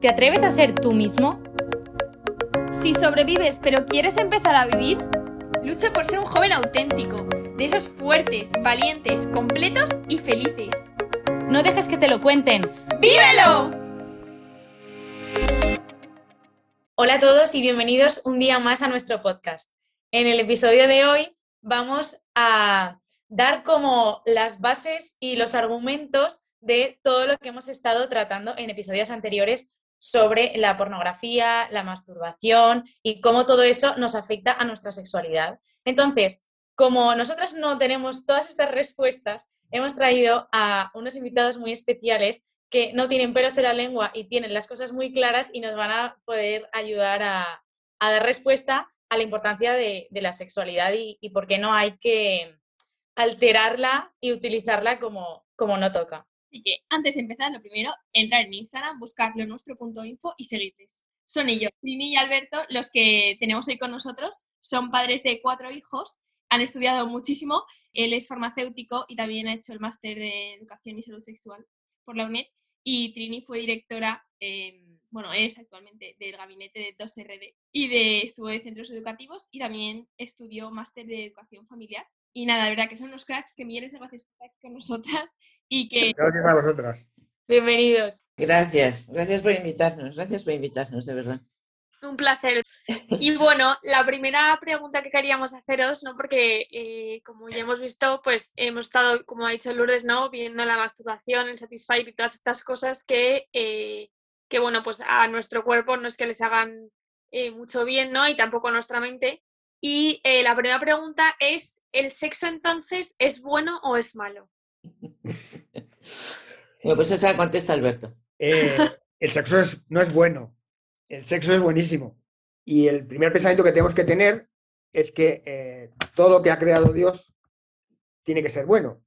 ¿Te atreves a ser tú mismo? Si sobrevives pero quieres empezar a vivir, lucha por ser un joven auténtico, de esos fuertes, valientes, completos y felices. No dejes que te lo cuenten. ¡Vívelo! Hola a todos y bienvenidos un día más a nuestro podcast. En el episodio de hoy vamos a dar como las bases y los argumentos de todo lo que hemos estado tratando en episodios anteriores sobre la pornografía, la masturbación y cómo todo eso nos afecta a nuestra sexualidad. Entonces, como nosotras no tenemos todas estas respuestas, hemos traído a unos invitados muy especiales que no tienen pelos en la lengua y tienen las cosas muy claras y nos van a poder ayudar a, dar respuesta a la importancia de, la sexualidad y, por qué no hay que alterarla y utilizarla como, como no toca. Así que antes de empezar, lo primero, entrar en Instagram, buscarlo en nuestro punto info y seguirles. Son ellos, Trini y Alberto, los que tenemos hoy con nosotros. Son padres de cuatro hijos, han estudiado muchísimo. Él es farmacéutico y también ha hecho el máster de Educación y Salud Sexual por la UNED. Y Trini fue directora, bueno, es actualmente del gabinete de 2RD y de, estuvo de centros educativos y también estudió máster de Educación Familiar. Y nada, de verdad que son unos cracks que millones de gracias por estar con nosotras y que... Gracias a vosotras. Bienvenidos. Gracias, gracias por invitarnos, gracias por invitarnos, de verdad. Un placer. Y bueno, la primera pregunta que queríamos haceros, ¿no? Porque eh, como ya hemos visto, pues hemos estado, como ha dicho Lourdes, ¿no? Viendo la masturbación, el satisfy y todas estas cosas que, eh, que, bueno, pues a nuestro cuerpo no es que les hagan eh, mucho bien, ¿no? Y tampoco a nuestra mente. Y la primera pregunta es, ¿el sexo entonces es bueno o es malo? Bueno, pues esa contesta Alberto. Eh, el sexo no es bueno, el sexo es buenísimo. Y el primer pensamiento que tenemos que tener es que eh, todo lo que ha creado Dios tiene que ser bueno.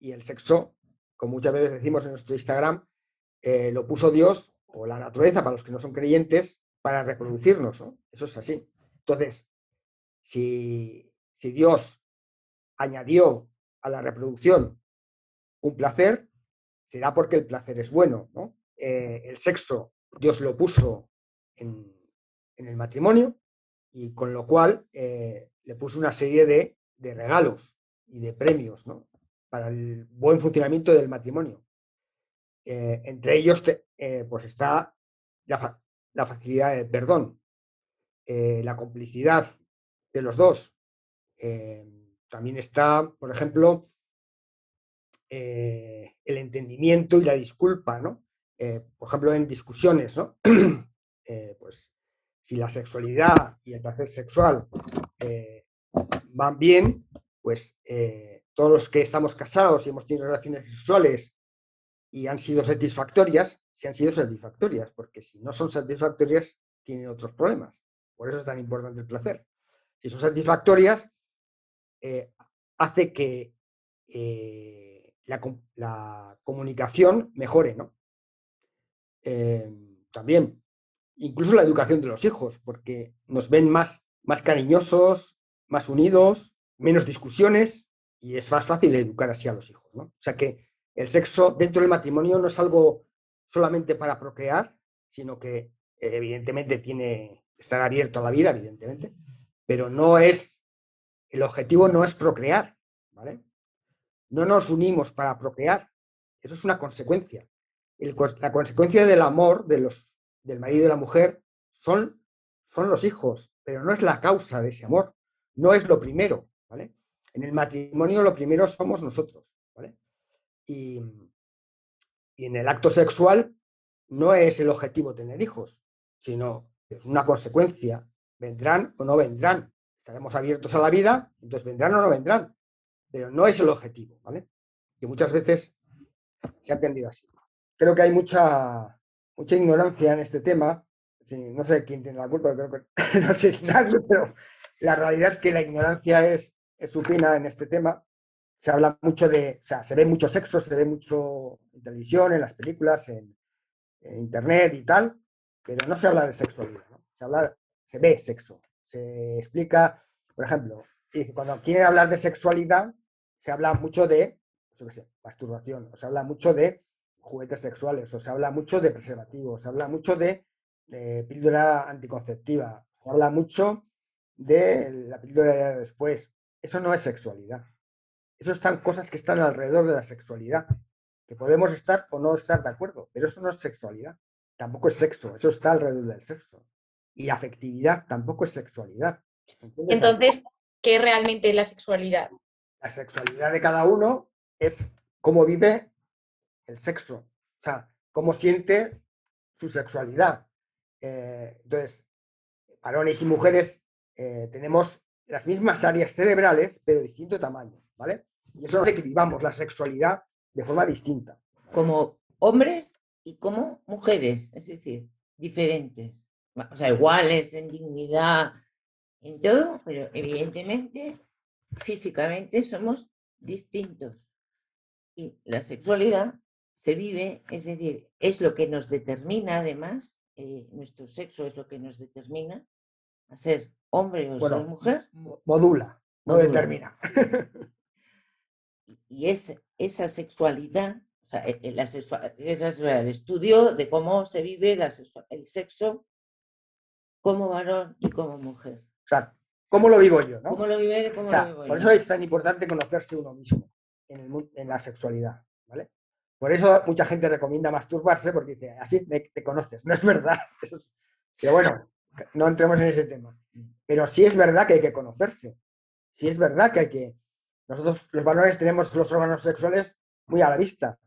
Y el sexo, como muchas veces decimos en nuestro Instagram, eh, lo puso Dios o la naturaleza, para los que no son creyentes, para reproducirnos. Eso es así. Entonces, si, si Dios añadió a la reproducción un placer, será porque el placer es bueno. ¿no? Eh, el sexo Dios lo puso en, el matrimonio y con lo cual eh, le puso una serie de, regalos y de premios ¿no? para el buen funcionamiento del matrimonio. Eh, entre ellos pues está la, la, facilidad del perdón, la complicidad de los dos. también está, por ejemplo, eh, el entendimiento y la disculpa, ¿no? Eh, por ejemplo, en discusiones, ¿no? Eh, pues si la sexualidad y el placer sexual van bien, pues todos los que estamos casados y hemos tenido relaciones sexuales y han sido satisfactorias, si han sido satisfactorias, porque si no son satisfactorias, tienen otros problemas. Por eso es tan importante el placer. Si son satisfactorias, hace que la, comunicación mejore, ¿no? Eh, también, incluso la educación de los hijos, porque nos ven más, más cariñosos, más unidos, menos discusiones y es más fácil educar así a los hijos, ¿no? O sea que el sexo dentro del matrimonio no es algo solamente para procrear, sino que evidentemente tiene estar abierto a la vida, evidentemente, pero no es, el objetivo no es procrear, ¿vale? No nos unimos para procrear. Eso es una consecuencia. la consecuencia del amor de los, del marido y de la mujer son, son los hijos, pero no es la causa de ese amor. No es lo primero. En el matrimonio lo primero somos nosotros. Y, y en el acto sexual no es el objetivo tener hijos, sino es una consecuencia. Vendrán o no vendrán. Estaremos abiertos a la vida, entonces vendrán o no vendrán pero no es el objetivo, ¿vale? Que muchas veces se ha entendido así. Creo que hay mucha, mucha ignorancia en este tema. no sé quién tiene la culpa, creo que no sé si nadie, pero la realidad es que la ignorancia es, supina en este tema. Se habla mucho de, o sea, se ve mucho sexo, se ve mucho en televisión, en las películas, en, internet y tal, pero no se habla de sexualidad, ¿no? Se, habla, se ve sexo, se explica, por ejemplo, cuando quieren hablar de sexualidad, se habla mucho de, pues masturbación, o se habla mucho de juguetes sexuales, o se habla mucho de preservativos, se habla mucho de, de píldora anticonceptiva, se habla mucho de la píldora de después. Eso no es sexualidad. Eso están cosas que están alrededor de la sexualidad, que podemos estar o no estar de acuerdo, pero eso no es sexualidad. Tampoco es sexo, eso está alrededor del sexo. Y afectividad tampoco es sexualidad. Entonces, ¿qué es realmente la sexualidad? La sexualidad de cada uno es cómo vive el sexo, o sea, cómo siente su sexualidad. Eh, entonces, varones y mujeres eh, tenemos las mismas áreas cerebrales, pero de distinto tamaño, ¿vale? Y eso hace que vivamos la sexualidad de forma distinta. Como hombres y como mujeres, es decir, diferentes. O sea, iguales en dignidad, en todo, pero evidentemente físicamente somos distintos. Y la sexualidad se vive, es decir, es lo que nos determina además, eh, nuestro sexo es lo que nos determina a ser hombre o Bueno, ser mujer. Mo- Modula, no Modula. determina. Y es, esa sexualidad, o sea, la sexua- esa es el estudio de cómo se vive la el sexo como varón y como mujer. O sea, ¿cómo lo vivo yo? ¿no? ¿Cómo lo vive? ¿Cómo O sea, lo vivo por yo? eso es tan importante conocerse uno mismo en, el mun- en la sexualidad, ¿vale? Por eso mucha gente recomienda masturbarse porque dice, así me- te conoces. No es verdad. Eso es- Pero bueno, no entremos en ese tema. Pero sí es verdad que hay que conocerse. Sí es verdad que hay que... Nosotros los varones tenemos los órganos sexuales muy a la vista.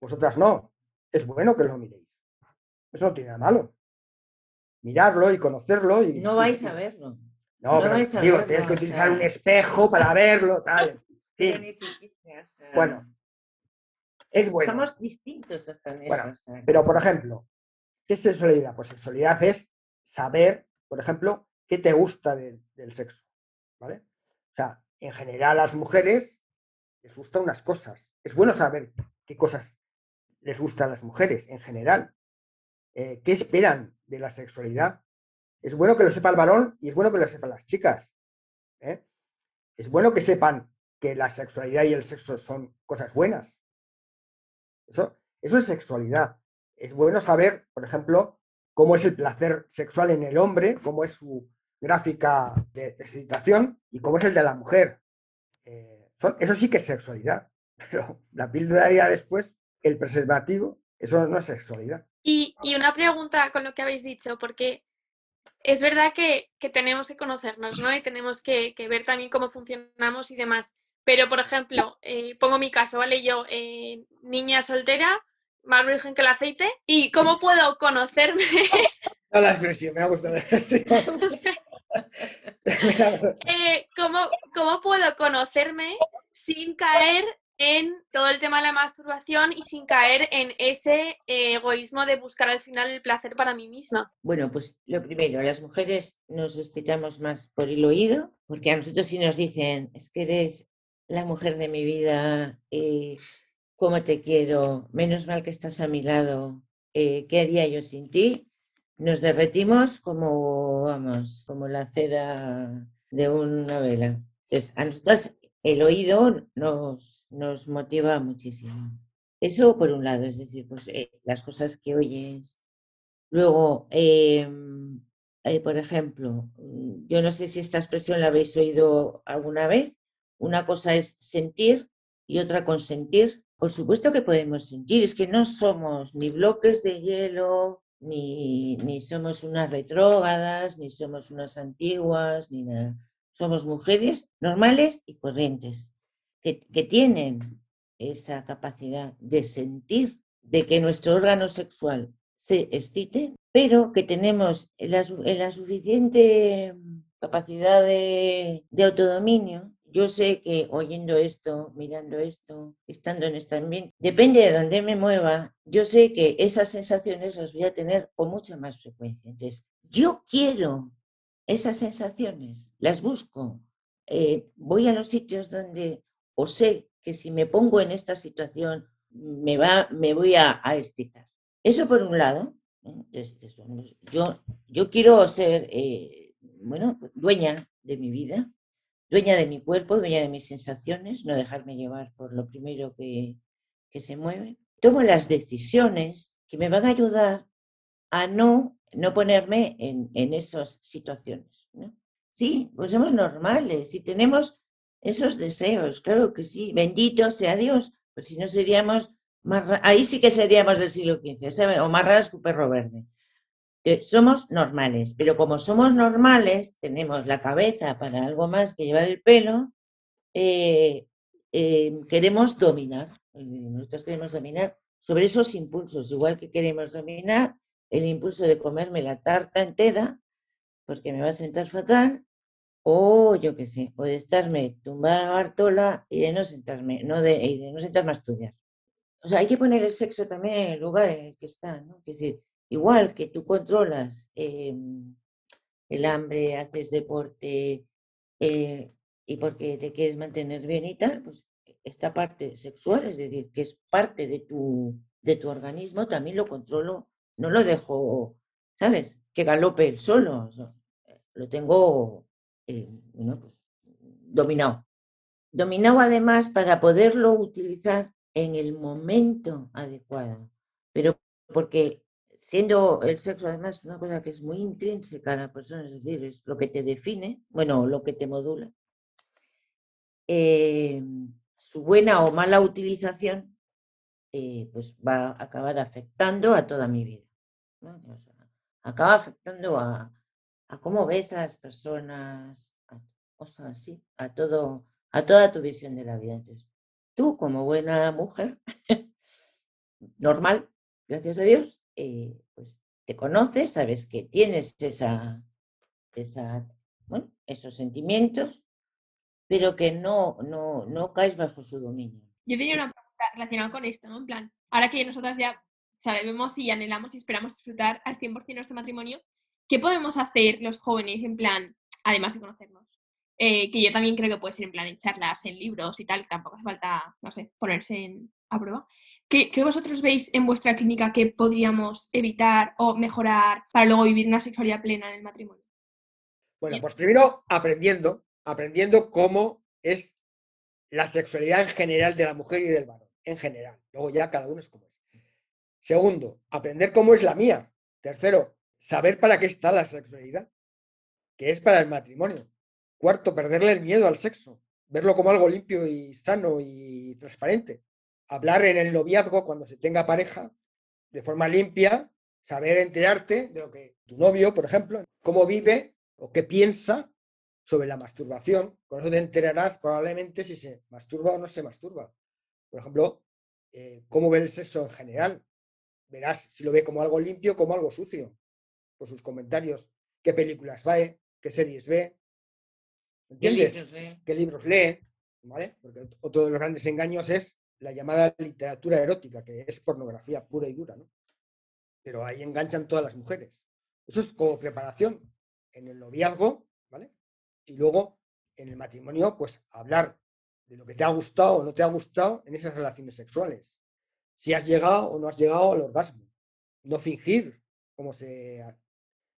Vosotras no. Es bueno que lo miréis. Eso no tiene nada malo. Mirarlo y conocerlo. Y, No vais y- a verlo. No, No pero vais a digo, verlo, tienes que o utilizar sea. un espejo para verlo, tal. Bueno, es bueno. Somos distintos hasta en Bueno, eso. o sea, Pero, por ejemplo, ¿qué es sexualidad? Pues sexualidad es saber, por ejemplo, qué te gusta de- del sexo. ¿Vale? O sea, en general a las mujeres les gustan unas cosas. Es bueno saber qué cosas les gustan a las mujeres en general. Eh, ¿Qué esperan de la sexualidad? Es bueno que lo sepa el varón y es bueno que lo sepan las chicas. ¿eh? Es bueno que sepan que la sexualidad y el sexo son cosas buenas. Eso, eso es sexualidad. Es bueno saber, por ejemplo, cómo es el placer sexual en el hombre, cómo es su gráfica de, excitación y cómo es el de la mujer. Eh, son- eso sí que es sexualidad. Pero la píldora ya después, el preservativo, eso no es sexualidad. Y, y una pregunta con lo que habéis dicho, porque es verdad que, que tenemos que conocernos, ¿no? Y tenemos que, que ver también cómo funcionamos y demás. Pero, por ejemplo, eh, pongo mi caso, ¿vale? Yo, eh, niña soltera, más virgen que el aceite, ¿y cómo puedo conocerme? No la expresión, me ha gustado. Eh, ¿cómo, ¿Cómo puedo conocerme sin caer en todo el tema de la masturbación y sin caer en ese eh, egoísmo de buscar al final el placer para mí misma? Bueno, pues lo primero, las mujeres nos excitamos más por el oído, porque a nosotros si nos dicen, es que eres la mujer de mi vida, eh, cómo te quiero, menos mal que estás a mi lado, eh, ¿qué haría yo sin ti? Nos derretimos como, vamos, como la cera de una vela. Entonces, a nosotras el oído nos, nos motiva muchísimo. Eso por un lado, es decir, pues eh, las cosas que oyes, Luego, em, eh, por ejemplo, mm, yo no sé si esta expresión la habéis oído alguna vez. Una cosa es sentir y otra consentir. Por supuesto que podemos sentir, es que no somos ni bloques de hielo, ni, ni somos unas retrógadas, ni somos unas antiguas, ni nada. Somos mujeres normales y corrientes, que, que tienen esa capacidad de sentir, de que nuestro órgano sexual se excite, pero que tenemos la, la suficiente capacidad de, de autodominio. Yo sé que oyendo esto, mirando esto, estando en este ambiente, depende de dónde me mueva, yo sé que esas sensaciones las voy a tener con mucha más frecuencia. Entonces, yo quiero esas sensaciones, las busco. Eh, voy a los sitios donde o sé que si me pongo en esta situación me, va, me voy a, excitar. Eso por un lado. ¿no? Entonces, eso, no es- yo, yo quiero ser, eh, bueno, dueña de mi vida, dueña de mi cuerpo, dueña de mis sensaciones, no dejarme llevar por lo primero que, que se mueve. tomo las decisiones que me van a ayudar a no, no ponerme en, en esas situaciones. Sí, pues somos normales y tenemos esos deseos, claro que sí. Bendito sea Dios, pues si no seríamos más, ahí sí que seríamos del siglo XV, o más raras que un perro verde. Eh, somos normales, pero como somos normales, tenemos la cabeza para algo más que llevar el pelo, eh, eh, queremos dominar. Nosotros queremos dominar sobre esos impulsos, igual que queremos dominar el impulso de comerme la tarta entera, porque me va a sentar fatal, o yo qué sé, o de estarme tumbada a Bartola y de no sentarme, no de, y de no sentarme a estudiar. O sea, hay que poner el sexo también en el lugar en el que está, ¿no? Es decir, igual que tú controlas em, el hambre, haces deporte eh, y porque te quieres mantener bien y tal, pues esta parte sexual, es decir, que es parte de tu, de tu organismo, también lo controlo, no lo dejo, ¿sabes? Que galope solo, lo tengo eh, pues, dominado. Dominado además para poderlo utilizar en el momento adecuado, pero porque siendo el sexo además una cosa que es muy intrínseca a la persona, es decir, es lo que te define, bueno, lo que te modula, eh, su buena o mala utilización eh, pues va a acabar afectando a toda mi vida. Acaba afectando a, a cómo ves a las personas, a, o sea, sí, a, todo, a toda tu visión de la vida. Entonces, tú como buena mujer, normal, gracias a Dios, eh, pues te conoces, sabes que tienes esa, esa, bueno, esos sentimientos, pero que no, no, no caes bajo su dominio. Yo tenía una pregunta relacionada con esto, ¿no? En plan, ahora que nosotras ya sabemos y anhelamos y esperamos disfrutar al 100% nuestro matrimonio, ¿qué podemos hacer los jóvenes en plan, además de conocernos? Eh, que yo también creo que puede ser en plan en charlas, en libros y tal, tampoco hace falta, no sé, ponerse a prueba. ¿Qué, ¿Qué, vosotros veis en vuestra clínica que podríamos evitar o mejorar para luego vivir una sexualidad plena en el matrimonio? Bueno, pues primero aprendiendo, aprendiendo cómo es la sexualidad en general de la mujer y del varón, en general. Luego ya cada uno es como es. Segundo, aprender cómo es la mía. Tercero, saber para qué está la sexualidad, que es para el matrimonio. Cuarto, perderle el miedo al sexo, verlo como algo limpio y sano y transparente. Hablar en el noviazgo cuando se tenga pareja de forma limpia, saber enterarte de lo que tu novio, por ejemplo, cómo vive o qué piensa sobre la masturbación. Con eso te enterarás probablemente si se masturba o no se masturba. Por ejemplo, eh, cómo ve el sexo en general. Verás si lo ve como algo limpio o como algo sucio por sus comentarios, qué películas ve, qué series ve, ¿entiendes? ¿Qué libros lee? ¿Vale? Porque otro de los grandes engaños es la llamada literatura erótica, que es pornografía pura y dura, ¿no? Pero ahí enganchan todas las mujeres. Eso es como preparación en el noviazgo, ¿vale? Y luego en el matrimonio, pues hablar de lo que te ha gustado o no te ha gustado en esas relaciones sexuales. Si has llegado o no has llegado al orgasmo. No fingir como se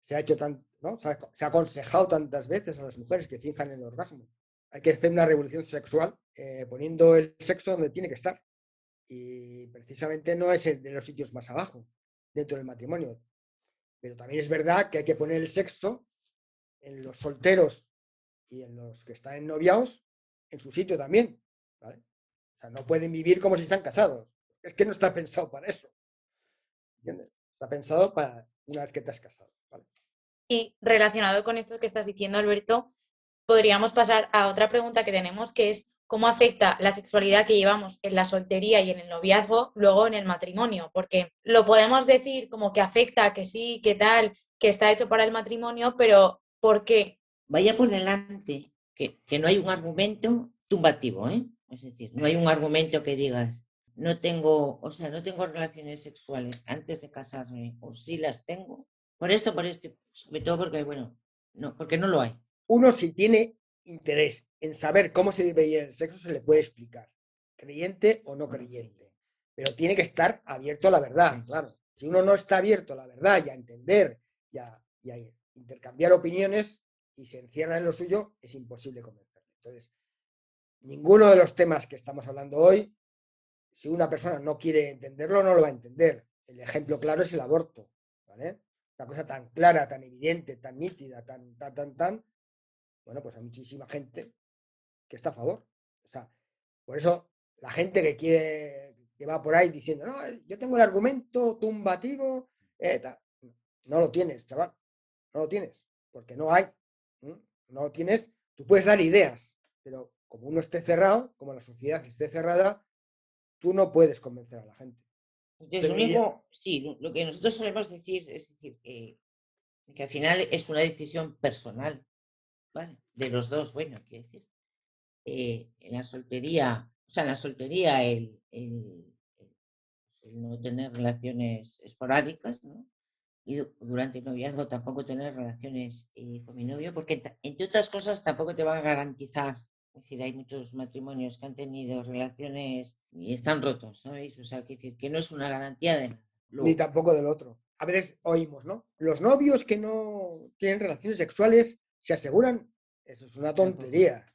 se ha hecho tan, ¿no? se, ha, aconsejado tantas veces a las mujeres que finjan el orgasmo. Hay que hacer una revolución sexual eh, poniendo el sexo donde tiene que estar. Y precisamente no es de los sitios más abajo, dentro del matrimonio. Pero también es verdad que hay que poner el sexo en los solteros y en los que están en noviados en su sitio también. O sea, no pueden vivir como si están casados. Es que no está pensado para eso. ¿Entiendes? Está pensado para una vez que te has casado. Y relacionado con esto que estás diciendo, Alberto, podríamos pasar a otra pregunta que tenemos, que es cómo afecta la sexualidad que llevamos en la soltería y en el noviazgo luego en el matrimonio, porque lo podemos decir como que afecta, que sí, que tal, que está hecho para el matrimonio, pero ¿por qué? Vaya por delante, que, que no hay un argumento tumbativo, ¿eh? Es decir, no hay un argumento que digas, no tengo, o sea, no tengo relaciones sexuales antes de casarme, o sí las tengo, por esto, por esto, sobre todo porque, bueno, no, porque no lo hay. Uno si tiene interés en saber cómo se vive el sexo, se le puede explicar, creyente o no creyente. Pero tiene que estar abierto a la verdad, claro. Si uno no está abierto a la verdad y a entender y a, intercambiar opiniones y se encierra en lo suyo, es imposible convencerle. Entonces, ninguno de los temas que estamos hablando hoy si una persona no quiere entenderlo, no lo va a entender. El ejemplo claro es el aborto, ¿vale? Una cosa tan clara, tan evidente, tan nítida, tan, tan, tan, tan, bueno, pues hay muchísima gente que está a favor. O sea, por eso la gente que quiere, que va por ahí diciendo, no, eh, yo tengo el argumento tumbativo, eh, no lo tienes, chaval, no lo tienes, porque no hay, no lo tienes, tú puedes dar ideas, pero como uno esté cerrado, como la sociedad esté cerrada, tú no puedes convencer a la gente. Entonces, lo único, sí, lo que nosotros solemos decir es decir que, que al final es una decisión personal, ¿vale? De los dos, bueno, quiero decir. Eh, en la soltería, o sea, en la soltería el, el, no tener relaciones esporádicas, ¿no? Y durante el noviazgo tampoco tener relaciones eh, con mi novio, porque entre otras cosas tampoco te van a garantizar es decir, hay muchos matrimonios que han tenido relaciones y están rotos, ¿sabéis? O sea, que decir que no es una garantía de. Ni tampoco del otro. A veces oímos, ¿no? Los novios que no tienen relaciones sexuales se aseguran. Eso es una tontería.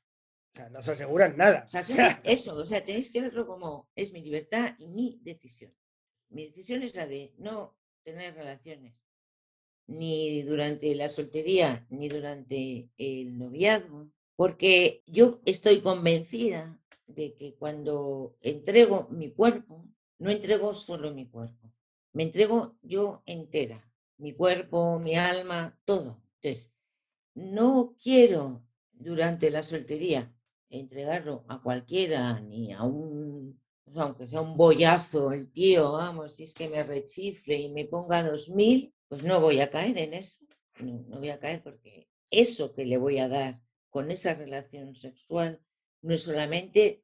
O sea, no se aseguran nada. O sea, eso, o sea, tenéis que verlo como es mi libertad y mi decisión. Mi decisión es la de no tener relaciones ni durante la soltería ni durante el noviazgo porque yo estoy convencida de que cuando entrego mi cuerpo, no entrego solo mi cuerpo, me entrego yo entera, mi cuerpo, mi alma, todo. Entonces, no quiero durante la soltería entregarlo a cualquiera, ni a un, aunque sea un bollazo el tío, vamos, si es que me rechifle y me ponga dos mil, pues no voy a caer en eso. No, no voy a caer porque eso que le voy a dar con esa relación sexual no es solamente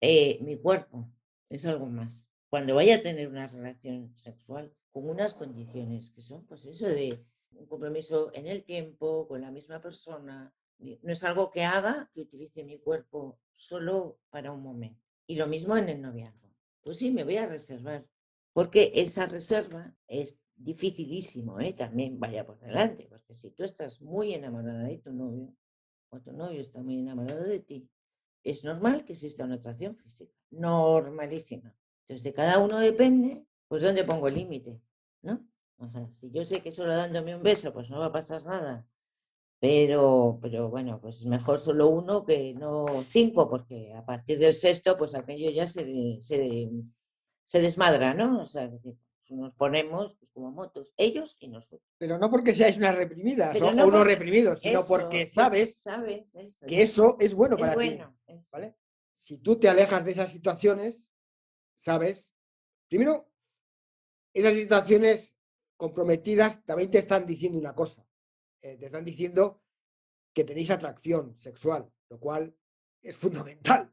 eh, mi cuerpo, es algo más. Cuando vaya a tener una relación sexual con unas condiciones que son, pues eso de un compromiso en el tiempo, con la misma persona, no es algo que haga que utilice mi cuerpo solo para un momento. Y lo mismo en el noviazgo. Pues sí, me voy a reservar, porque esa reserva es dificilísimo, ¿eh? también vaya por delante, porque si tú estás muy enamorada de tu novio, o tu novio está muy enamorado de ti, es normal que exista una atracción física, normalísima. Entonces, de cada uno depende, pues dónde pongo el límite, ¿no? O sea, si yo sé que solo dándome un beso, pues no va a pasar nada, pero, pero bueno, pues mejor solo uno que no cinco, porque a partir del sexto, pues aquello ya se, se, se desmadra, ¿no? O sea, nos ponemos pues, como motos, ellos y nosotros. Pero no porque seáis unas reprimidas o unos reprimidos, sino porque sabes, que eso es bueno para ti. ¿vale? Si tú te alejas de esas situaciones, sabes, primero, esas situaciones comprometidas también te están diciendo una cosa. Eh, te están diciendo que tenéis atracción sexual, lo cual es fundamental.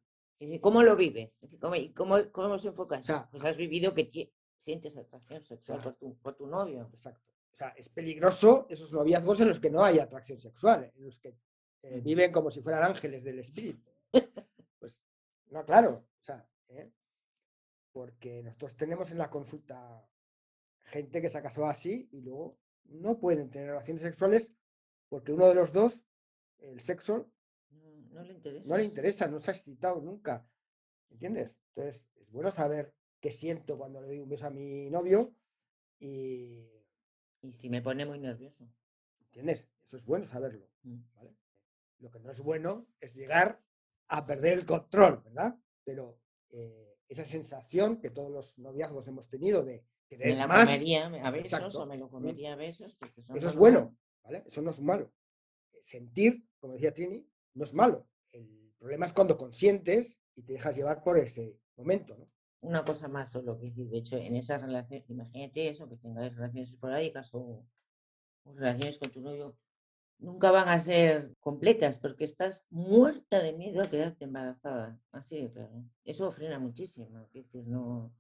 ¿Cómo lo vives? ¿Cómo, cómo, cómo se enfoca? O sea, pues has vivido que sientes atracción sexual por, tu, por tu novio. Exacto. O sea, es peligroso esos noviazgos en los que no hay atracción sexual, en los que eh, viven como si fueran ángeles del espíritu. Pues, no, claro. O sea, ¿eh? porque nosotros tenemos en la consulta gente que se ha casado así y luego no pueden tener relaciones sexuales porque uno de los dos, el sexo, no, le interesa. No le interesa, no se ha excitado nunca. ¿Entiendes? Entonces, es bueno saber siento cuando le doy un beso a mi novio y... Y si me pone muy nervioso. ¿Entiendes? Eso es bueno saberlo. Mm. Lo que no es bueno es llegar a perder el control, ¿verdad? Pero eh, esa sensación que todos los noviazgos hemos tenido de querer me la más... comería a besos o me lo comería a besos. Eso es bueno, ¿vale? Eso no es malo. Sentir, como decía Trini, no es malo. El problema es cuando consientes y te dejas llevar por ese momento, ¿no? Una cosa más solo, que decir, de hecho, en esas relaciones, imagínate eso, que tengáis relaciones esporádicas o, relaciones con tu novio, nunca van a ser completas porque estás muerta de miedo a quedarte embarazada. Así de claro. Eso frena muchísimo. Es decir, no,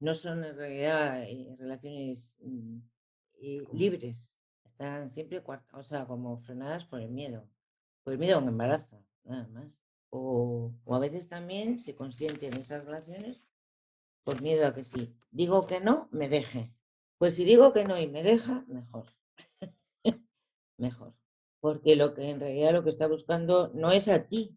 no son en realidad eh, relaciones mm, eh, libres. Están siempre, o sea, como frenadas por el miedo. Por el miedo a un embarazo, nada más. O, o a veces también se consienten esas relaciones por miedo a que sí. Digo que no, me deje. Pues si digo que no y me deja, mejor. mejor. Porque lo que en realidad lo que está buscando no es a ti,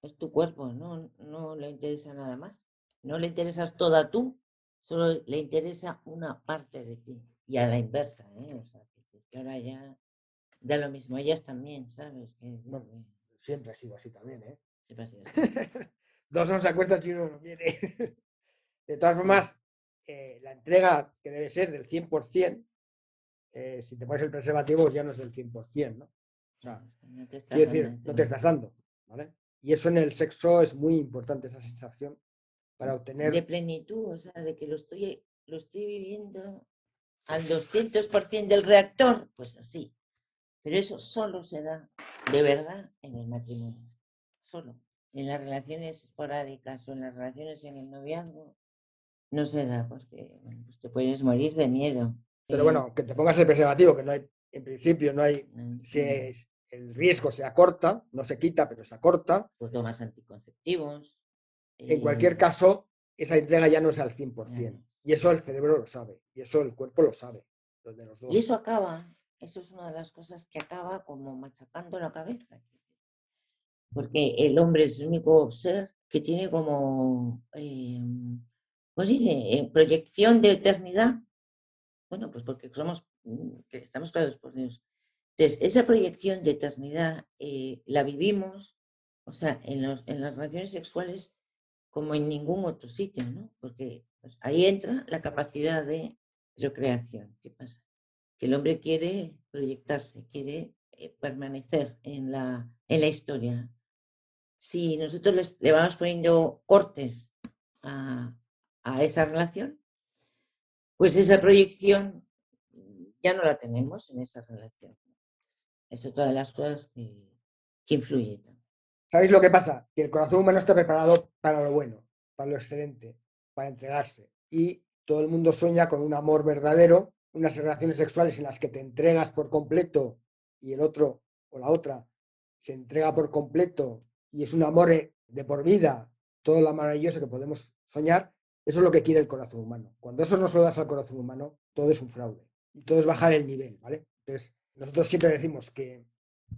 es tu cuerpo, no, no le interesa nada más. no le interesas toda tú, solo le interesa una parte de ti. Y a la inversa, ¿eh? O sea, que ahora ya da lo mismo. Ellas también, ¿sabes? Que, Bueno, siempre ha sido así también, ¿eh? siempre ha sido así. Dos no se acuestan si uno no quiere. De todas formas, eh, la entrega que debe ser del 100%, eh, si te pones el preservativo ya no es del 100%, ¿no? O sea, No te estás quiero decir, dando no te estás dando, ¿vale? Y eso en el sexo es muy importante, esa sensación, para obtener... de plenitud, o sea, de que lo estoy, lo estoy viviendo al 200% del reactor, pues así. Pero eso solo se da de verdad en el matrimonio, solo. En las relaciones esporádicas o en las relaciones en el noviazgo no se da porque bueno, pues te puedes morir de miedo. Pero bueno, que te pongas el preservativo, que no hay, en principio no hay, mm, si mm, es- el riesgo se acorta, no se quita, pero se acorta. o tomas anticonceptivos. En cualquier caso, esa entrega ya no es al 100%. Claro. Y eso el cerebro lo sabe, y eso el cuerpo lo sabe, los de los dos. Y eso acaba, eso es una de las cosas que acaba como machacando la cabeza. Porque el hombre es el único ser que tiene como, eh, ¿cómo se dice? Eh, proyección de eternidad. Bueno, pues porque somos, mm, estamos creados por Dios. Entonces, esa proyección de eternidad eh, la vivimos, o sea, en, los- en las relaciones sexuales como en ningún otro sitio, ¿no? Porque pues, ahí entra la capacidad de procreación. ¿Qué pasa? Que el hombre quiere proyectarse, quiere eh, permanecer en la, en la historia. Si nosotros le vamos poniendo cortes a, a esa relación, pues esa proyección ya no la tenemos en esa relación. Es otra de las cosas que, que influye. ¿Sabéis lo que pasa? Que el corazón humano está preparado para lo bueno, para lo excelente, para entregarse. Y todo el mundo sueña con un amor verdadero, unas relaciones sexuales en las que te entregas por completo y el otro o la otra se entrega por completo y es un amor eh, de por vida, todo lo maravilloso que podemos soñar. Eso es lo que quiere el corazón humano. Cuando eso no se lo das al corazón humano, todo es un fraude. Y todo es bajar el nivel, ¿vale? Entonces, nosotros siempre decimos que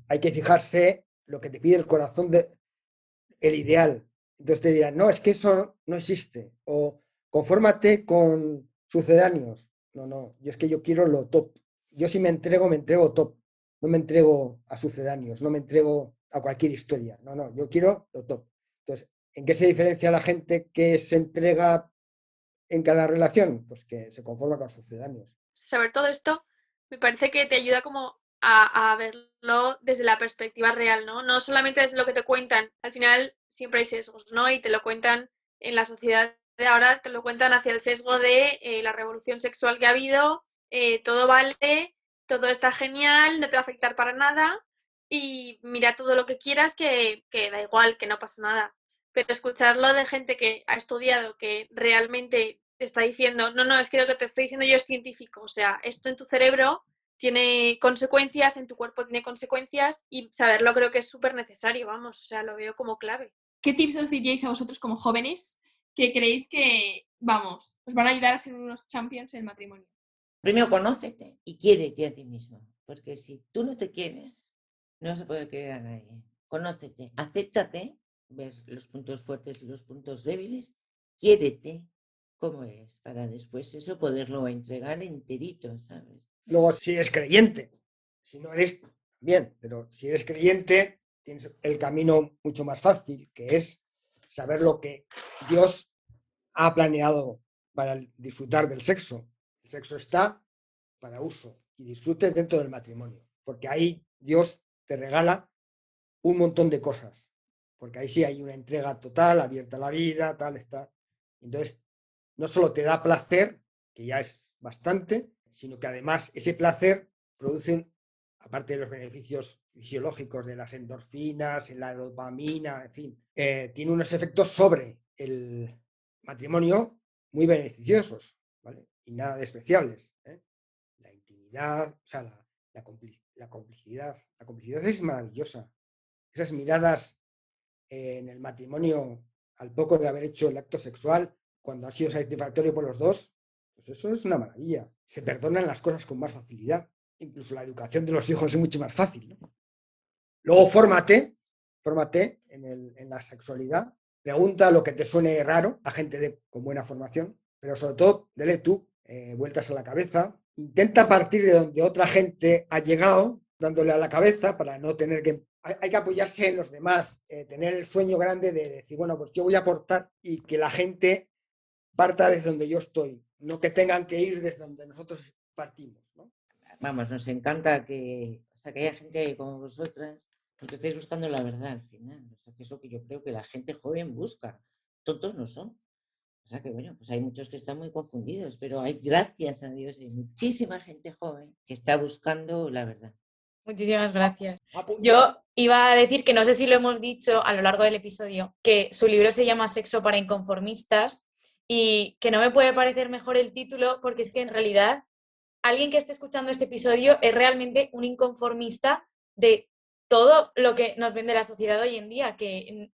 hay que fijarse lo que te pide el corazón de el ideal. Entonces te dirán, no, es que eso no existe. O confórmate con sucedáneos. No, no, yo es que yo quiero lo top. Yo si me entrego, me entrego top. No me entrego a sucedáneos, no me entrego a cualquier historia. No, no, yo quiero lo top. Entonces, ¿en qué se diferencia la gente que se entrega en cada relación? Pues que se conforma con sucedáneos. saber todo esto me parece que te ayuda como a, verlo desde la perspectiva real, ¿no? No solamente es lo que te cuentan, al final siempre hay sesgos, ¿no? Y te lo cuentan en la sociedad de ahora, te lo cuentan hacia el sesgo de eh, la revolución sexual que ha habido, eh, todo vale, todo está genial, no te va a afectar para nada y mira todo lo que quieras que, que da igual, que no pasa nada. Pero escucharlo de gente que ha estudiado, que realmente te está diciendo, no, no, es que lo que te estoy diciendo yo es científico, o sea, esto en tu cerebro tiene consecuencias, en tu cuerpo tiene consecuencias y saberlo creo que es súper necesario, vamos, o sea, lo veo como clave. ¿Qué tips os diríais a vosotros como jóvenes que creéis que, vamos, os van a ayudar a ser unos champions en el matrimonio? Primero, conócete y quiérete a ti mismo. Porque si tú no te quieres, no vas a poder querer a nadie. Conócete, acéptate, ver los puntos fuertes y los puntos débiles, quiérete como eres, para después eso poderlo entregar enterito, ¿sabes? Luego, si eres creyente, si no eres, bien, pero si eres creyente, tienes el camino mucho más fácil, que es saber lo que Dios ha planeado para disfrutar del sexo. El sexo está para uso y disfrute dentro del matrimonio, porque ahí Dios te regala un montón de cosas, porque ahí sí hay una entrega total, abierta a la vida, tal, está. Entonces, no solo te da placer, que ya es bastante, sino que además ese placer produce, aparte de los beneficios fisiológicos de las endorfinas, la dopamina, en fin, eh, tiene unos efectos sobre el matrimonio muy beneficiosos, ¿vale? Y nada despreciables. ¿eh? La intimidad, o sea, la, la, compli- la complicidad. La complicidad es maravillosa. Esas miradas en el matrimonio al poco de haber hecho el acto sexual, cuando ha sido satisfactorio por los dos, pues eso es una maravilla. Se perdonan las cosas con más facilidad. Incluso la educación de los hijos es mucho más fácil. Luego fórmate, fórmate en, la sexualidad pregunta lo que te suene raro a gente con buena formación, pero sobre todo, dele tú eh, vueltas a la cabeza. Intenta partir de donde otra gente ha llegado, dándole a la cabeza para no tener que... Hay, que apoyarse en los demás, eh, tener el sueño grande de decir, bueno, pues yo voy a aportar y que la gente parta desde donde yo estoy, no que tengan que ir desde donde nosotros partimos. Vamos, nos encanta que, o sea, que haya gente como vosotras, porque estáis buscando la verdad al final. O sea, que eso que yo creo que la gente joven busca. Tontos no son. O sea que bueno, pues hay muchos que están muy confundidos, pero hay, gracias a Dios, hay muchísima gente joven que está buscando la verdad. Muchísimas gracias. Yo iba a decir que no sé si lo hemos dicho a lo largo del episodio, que su libro se llama Sexo para Inconformistas y que no me puede parecer mejor el título porque es que en realidad alguien que esté escuchando este episodio es realmente un inconformista de todo lo que nos vende la sociedad hoy en día, que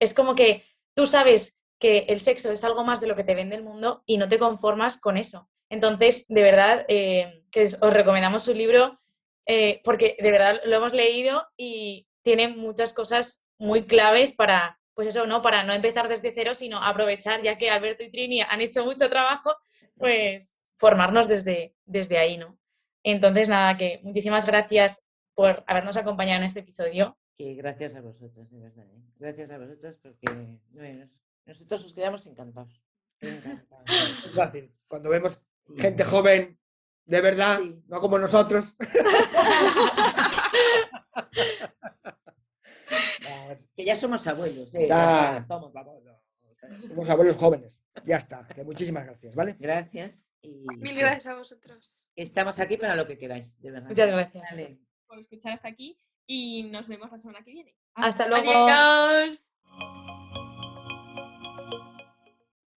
es como que tú sabes que el sexo es algo más de lo que te vende el mundo y no te conformas con eso. Entonces, de verdad, eh, que os recomendamos su libro eh, porque de verdad lo hemos leído y tiene muchas cosas muy claves para, pues eso, ¿no? Para no empezar desde cero, sino aprovechar, ya que Alberto y Trini han hecho mucho trabajo, pues formarnos desde, desde ahí, ¿no? Entonces, nada, que muchísimas gracias por habernos acompañado en este episodio. Que gracias a vosotras, de verdad. ¿eh? Gracias a vosotras porque nosotros os quedamos encantados. Es fácil. Cuando vemos gente joven, de verdad, no como nosotros. que ya somos abuelos. ¿eh? somos abuelos. Somos abuelos jóvenes. Ya está. Que muchísimas gracias, ¿vale? Gracias. Mil gracias a vosotros. Estamos aquí para lo que queráis, de verdad. Muchas gracias. Por escuchar hasta aquí y nos vemos la semana que viene. Hasta, luego. Adiós.